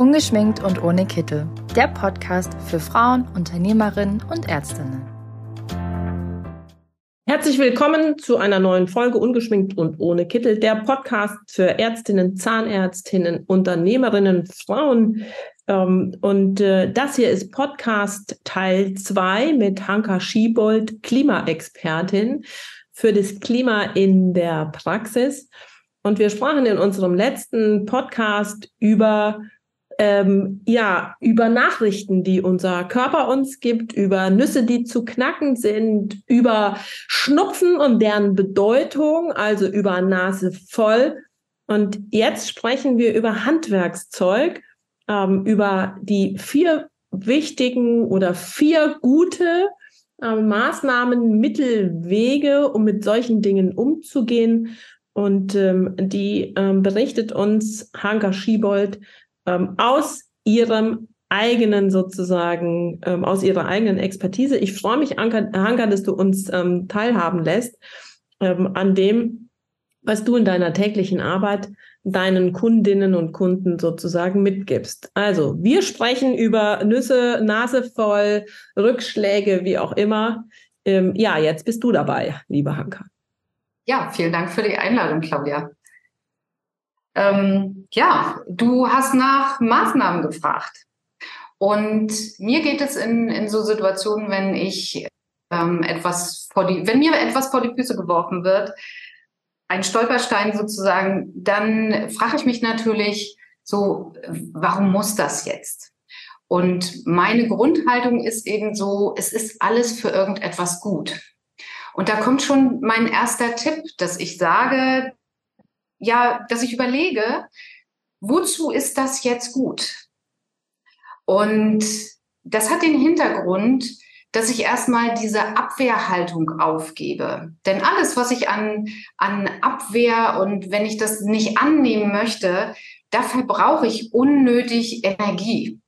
Ungeschminkt und ohne Kittel. Der Podcast für Frauen, Unternehmerinnen und Ärztinnen. Herzlich willkommen zu einer neuen Folge Ungeschminkt und ohne Kittel, der Podcast für Ärztinnen, Zahnärztinnen, Unternehmerinnen, Frauen. Ähm, und äh, das hier ist Podcast Teil 2 mit Hanka Schiebold, Klimaexpertin für das Klima in der Praxis. Und wir sprachen in unserem letzten Podcast über ähm, ja, über Nachrichten, die unser Körper uns gibt, über Nüsse, die zu knacken sind, über Schnupfen und deren Bedeutung, also über Nase voll. Und jetzt sprechen wir über Handwerkszeug, ähm, über die vier wichtigen oder vier gute äh, Maßnahmen, Mittel, Wege, um mit solchen Dingen umzugehen. Und ähm, die ähm, berichtet uns Hanka Schiebold ähm, aus ihrem eigenen sozusagen, ähm, aus ihrer eigenen Expertise. Ich freue mich, Anka, Anka dass du uns ähm, teilhaben lässt ähm, an dem, was du in deiner täglichen Arbeit deinen Kundinnen und Kunden sozusagen mitgibst. Also, wir sprechen über Nüsse, Nase voll, Rückschläge, wie auch immer. Ähm, ja, jetzt bist du dabei, liebe Hanka. Ja, vielen Dank für die Einladung, Claudia. Ähm, ja, du hast nach Maßnahmen gefragt. Und mir geht es in, in so Situationen, wenn ich ähm, etwas vor die, wenn mir etwas vor die Füße geworfen wird, ein Stolperstein sozusagen, dann frage ich mich natürlich so, warum muss das jetzt? Und meine Grundhaltung ist eben so, es ist alles für irgendetwas gut. Und da kommt schon mein erster Tipp, dass ich sage, ja, dass ich überlege, wozu ist das jetzt gut? Und das hat den Hintergrund, dass ich erstmal diese Abwehrhaltung aufgebe. Denn alles, was ich an, an Abwehr und wenn ich das nicht annehmen möchte, dafür brauche ich unnötig Energie.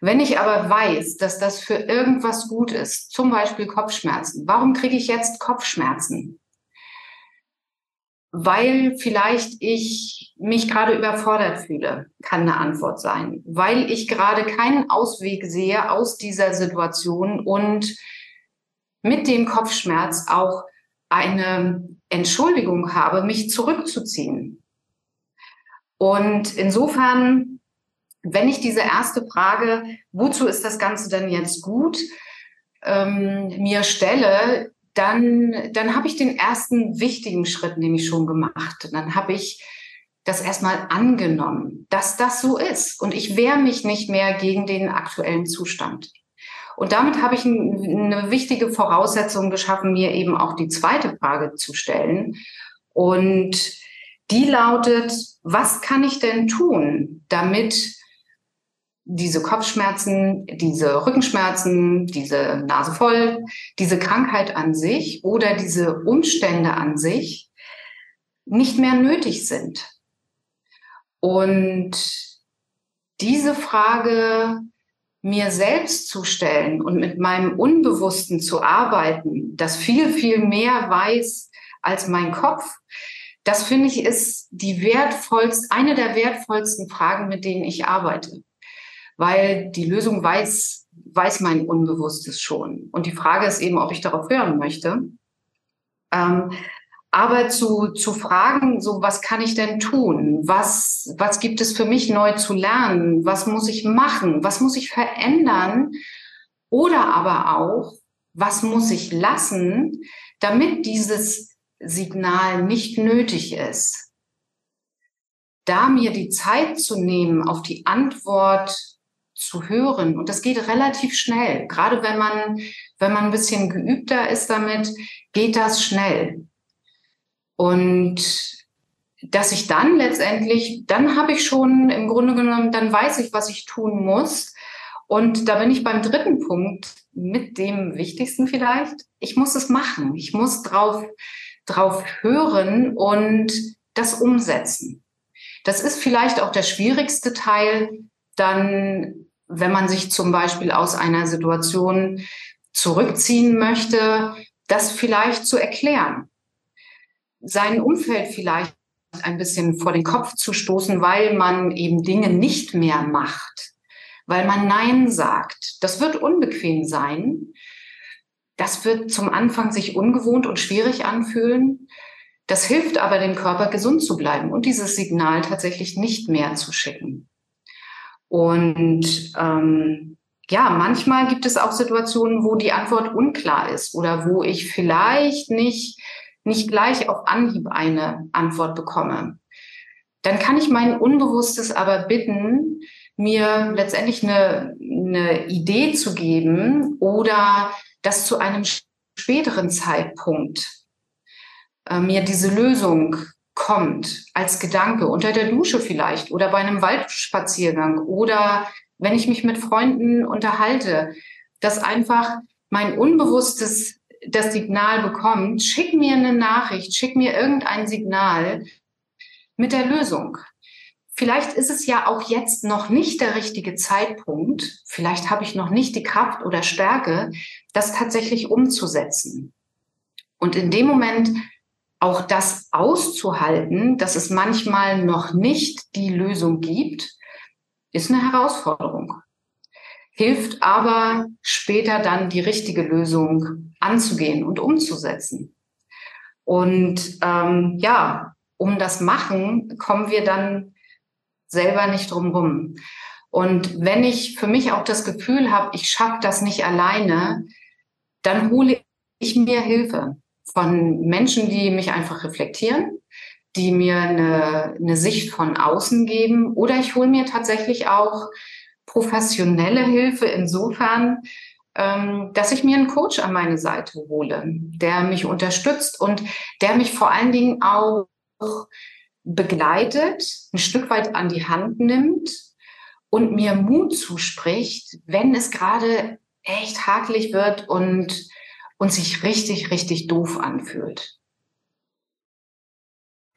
Wenn ich aber weiß, dass das für irgendwas gut ist, zum Beispiel Kopfschmerzen, warum kriege ich jetzt Kopfschmerzen? Weil vielleicht ich mich gerade überfordert fühle, kann eine Antwort sein. Weil ich gerade keinen Ausweg sehe aus dieser Situation und mit dem Kopfschmerz auch eine Entschuldigung habe, mich zurückzuziehen. Und insofern, wenn ich diese erste Frage, wozu ist das Ganze denn jetzt gut, ähm, mir stelle, dann, dann habe ich den ersten wichtigen Schritt nämlich schon gemacht. Und dann habe ich das erstmal angenommen, dass das so ist. Und ich wehre mich nicht mehr gegen den aktuellen Zustand. Und damit habe ich eine wichtige Voraussetzung geschaffen, mir eben auch die zweite Frage zu stellen. Und die lautet, was kann ich denn tun, damit diese Kopfschmerzen, diese Rückenschmerzen, diese Nase voll, diese Krankheit an sich oder diese Umstände an sich nicht mehr nötig sind. Und diese Frage mir selbst zu stellen und mit meinem Unbewussten zu arbeiten, das viel, viel mehr weiß als mein Kopf, das finde ich ist die wertvollste, eine der wertvollsten Fragen, mit denen ich arbeite weil die Lösung weiß, weiß mein Unbewusstes schon. Und die Frage ist eben, ob ich darauf hören möchte. Ähm, aber zu, zu fragen, so was kann ich denn tun? Was, was gibt es für mich neu zu lernen? Was muss ich machen? Was muss ich verändern? Oder aber auch, was muss ich lassen, damit dieses Signal nicht nötig ist? Da mir die Zeit zu nehmen, auf die Antwort zu hören. Und das geht relativ schnell. Gerade wenn man, wenn man ein bisschen geübter ist damit, geht das schnell. Und dass ich dann letztendlich, dann habe ich schon im Grunde genommen, dann weiß ich, was ich tun muss. Und da bin ich beim dritten Punkt mit dem wichtigsten vielleicht. Ich muss es machen. Ich muss drauf, drauf hören und das umsetzen. Das ist vielleicht auch der schwierigste Teil, dann wenn man sich zum Beispiel aus einer Situation zurückziehen möchte, das vielleicht zu erklären. Sein Umfeld vielleicht ein bisschen vor den Kopf zu stoßen, weil man eben Dinge nicht mehr macht, weil man Nein sagt. Das wird unbequem sein. Das wird zum Anfang sich ungewohnt und schwierig anfühlen. Das hilft aber dem Körper, gesund zu bleiben und dieses Signal tatsächlich nicht mehr zu schicken. Und ähm, ja, manchmal gibt es auch Situationen, wo die Antwort unklar ist oder wo ich vielleicht nicht, nicht gleich auf Anhieb eine Antwort bekomme. Dann kann ich mein Unbewusstes aber bitten, mir letztendlich eine, eine Idee zu geben oder das zu einem späteren Zeitpunkt äh, mir diese Lösung kommt als Gedanke unter der Dusche vielleicht oder bei einem Waldspaziergang oder wenn ich mich mit Freunden unterhalte, dass einfach mein Unbewusstes das Signal bekommt, schick mir eine Nachricht, schick mir irgendein Signal mit der Lösung. Vielleicht ist es ja auch jetzt noch nicht der richtige Zeitpunkt. Vielleicht habe ich noch nicht die Kraft oder Stärke, das tatsächlich umzusetzen. Und in dem Moment auch das auszuhalten, dass es manchmal noch nicht die Lösung gibt, ist eine Herausforderung. Hilft aber später dann die richtige Lösung anzugehen und umzusetzen. Und ähm, ja, um das machen, kommen wir dann selber nicht drum rum. Und wenn ich für mich auch das Gefühl habe, ich schaffe das nicht alleine, dann hole ich mir Hilfe von Menschen, die mich einfach reflektieren, die mir eine, eine Sicht von außen geben. Oder ich hole mir tatsächlich auch professionelle Hilfe insofern, ähm, dass ich mir einen Coach an meine Seite hole, der mich unterstützt und der mich vor allen Dingen auch begleitet, ein Stück weit an die Hand nimmt und mir Mut zuspricht, wenn es gerade echt hakelig wird und, und sich richtig, richtig doof anfühlt.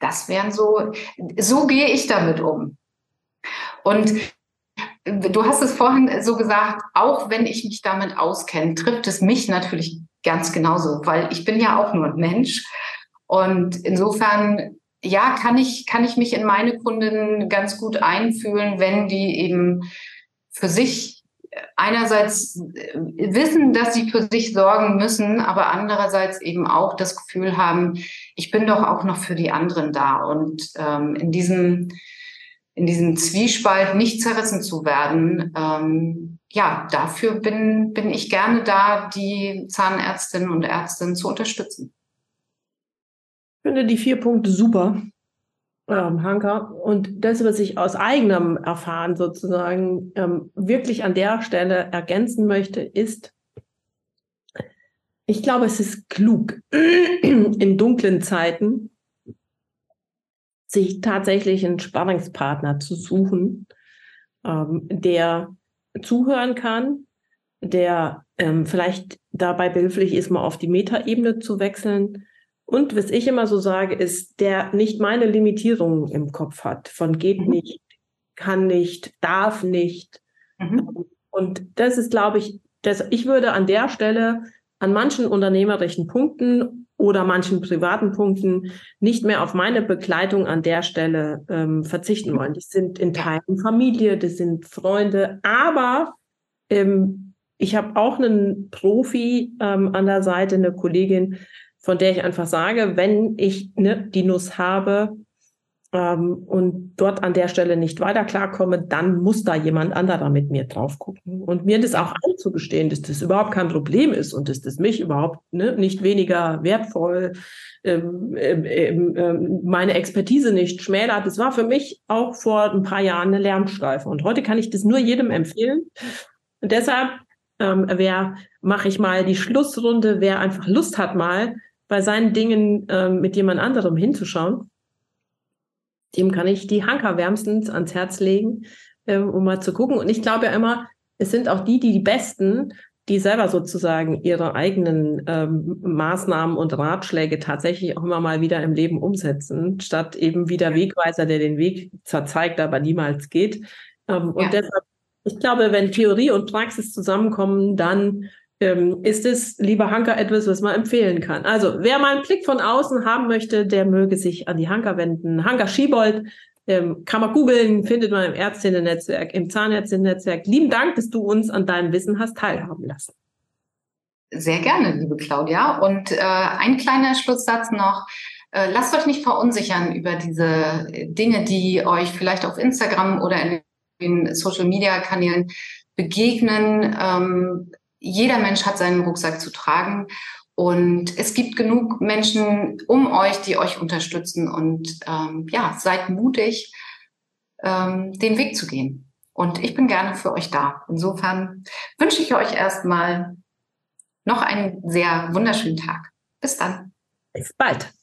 Das wären so, so gehe ich damit um. Und du hast es vorhin so gesagt, auch wenn ich mich damit auskenne, trifft es mich natürlich ganz genauso, weil ich bin ja auch nur ein Mensch. Und insofern, ja, kann ich, kann ich mich in meine Kunden ganz gut einfühlen, wenn die eben für sich einerseits äh, wissen, dass sie für sich sorgen müssen, aber andererseits eben auch das Gefühl haben, ich bin doch auch noch für die anderen da. Und ähm, in diesem in diesem Zwiespalt nicht zerrissen zu werden, ähm, ja, dafür bin, bin ich gerne da, die Zahnärztinnen und Ärztinnen zu unterstützen. Ich finde die vier Punkte super ähm, Hanka. Und das, was ich aus eigenem Erfahren sozusagen ähm, wirklich an der Stelle ergänzen möchte, ist, ich glaube, es ist klug, in dunklen Zeiten sich tatsächlich einen Sparringspartner zu suchen, ähm, der zuhören kann, der ähm, vielleicht dabei behilflich ist, mal auf die Metaebene zu wechseln, und was ich immer so sage, ist, der nicht meine Limitierungen im Kopf hat, von geht mhm. nicht, kann nicht, darf nicht. Mhm. Und das ist, glaube ich, das, ich würde an der Stelle an manchen unternehmerischen Punkten oder manchen privaten Punkten nicht mehr auf meine Begleitung an der Stelle ähm, verzichten wollen. Das sind in Teilen Familie, das sind Freunde, aber ähm, ich habe auch einen Profi ähm, an der Seite, eine Kollegin, von der ich einfach sage, wenn ich ne, die Nuss habe ähm, und dort an der Stelle nicht weiter klarkomme, dann muss da jemand anderer mit mir drauf gucken. Und mir das auch einzugestehen, dass das überhaupt kein Problem ist und dass das mich überhaupt ne, nicht weniger wertvoll, ähm, ähm, ähm, ähm meine Expertise nicht schmälert. Das war für mich auch vor ein paar Jahren eine Lärmstreife. Und heute kann ich das nur jedem empfehlen. Und deshalb ähm, wer mache ich mal die Schlussrunde, wer einfach Lust hat mal bei seinen Dingen äh, mit jemand anderem hinzuschauen, dem kann ich die Hanker wärmstens ans Herz legen, äh, um mal zu gucken. Und ich glaube ja immer, es sind auch die, die die Besten, die selber sozusagen ihre eigenen ähm, Maßnahmen und Ratschläge tatsächlich auch immer mal wieder im Leben umsetzen, statt eben wie der Wegweiser, der den Weg zeigt, aber niemals geht. Ähm, ja. Und deshalb, ich glaube, wenn Theorie und Praxis zusammenkommen, dann ähm, ist es, lieber Hanka, etwas, was man empfehlen kann. Also, wer mal einen Blick von außen haben möchte, der möge sich an die Hanka wenden. Hanka Schiebold, ähm, kann man googeln, findet man im Ärztinnen-Netzwerk, im Zahnärztinnen-Netzwerk. Lieben Dank, dass du uns an deinem Wissen hast teilhaben lassen. Sehr gerne, liebe Claudia. Und äh, ein kleiner Schlusssatz noch. Äh, lasst euch nicht verunsichern über diese Dinge, die euch vielleicht auf Instagram oder in den Social-Media-Kanälen begegnen. Ähm, jeder Mensch hat seinen Rucksack zu tragen. Und es gibt genug Menschen um euch, die euch unterstützen. Und ähm, ja, seid mutig, ähm, den Weg zu gehen. Und ich bin gerne für euch da. Insofern wünsche ich euch erstmal noch einen sehr wunderschönen Tag. Bis dann. Bis bald.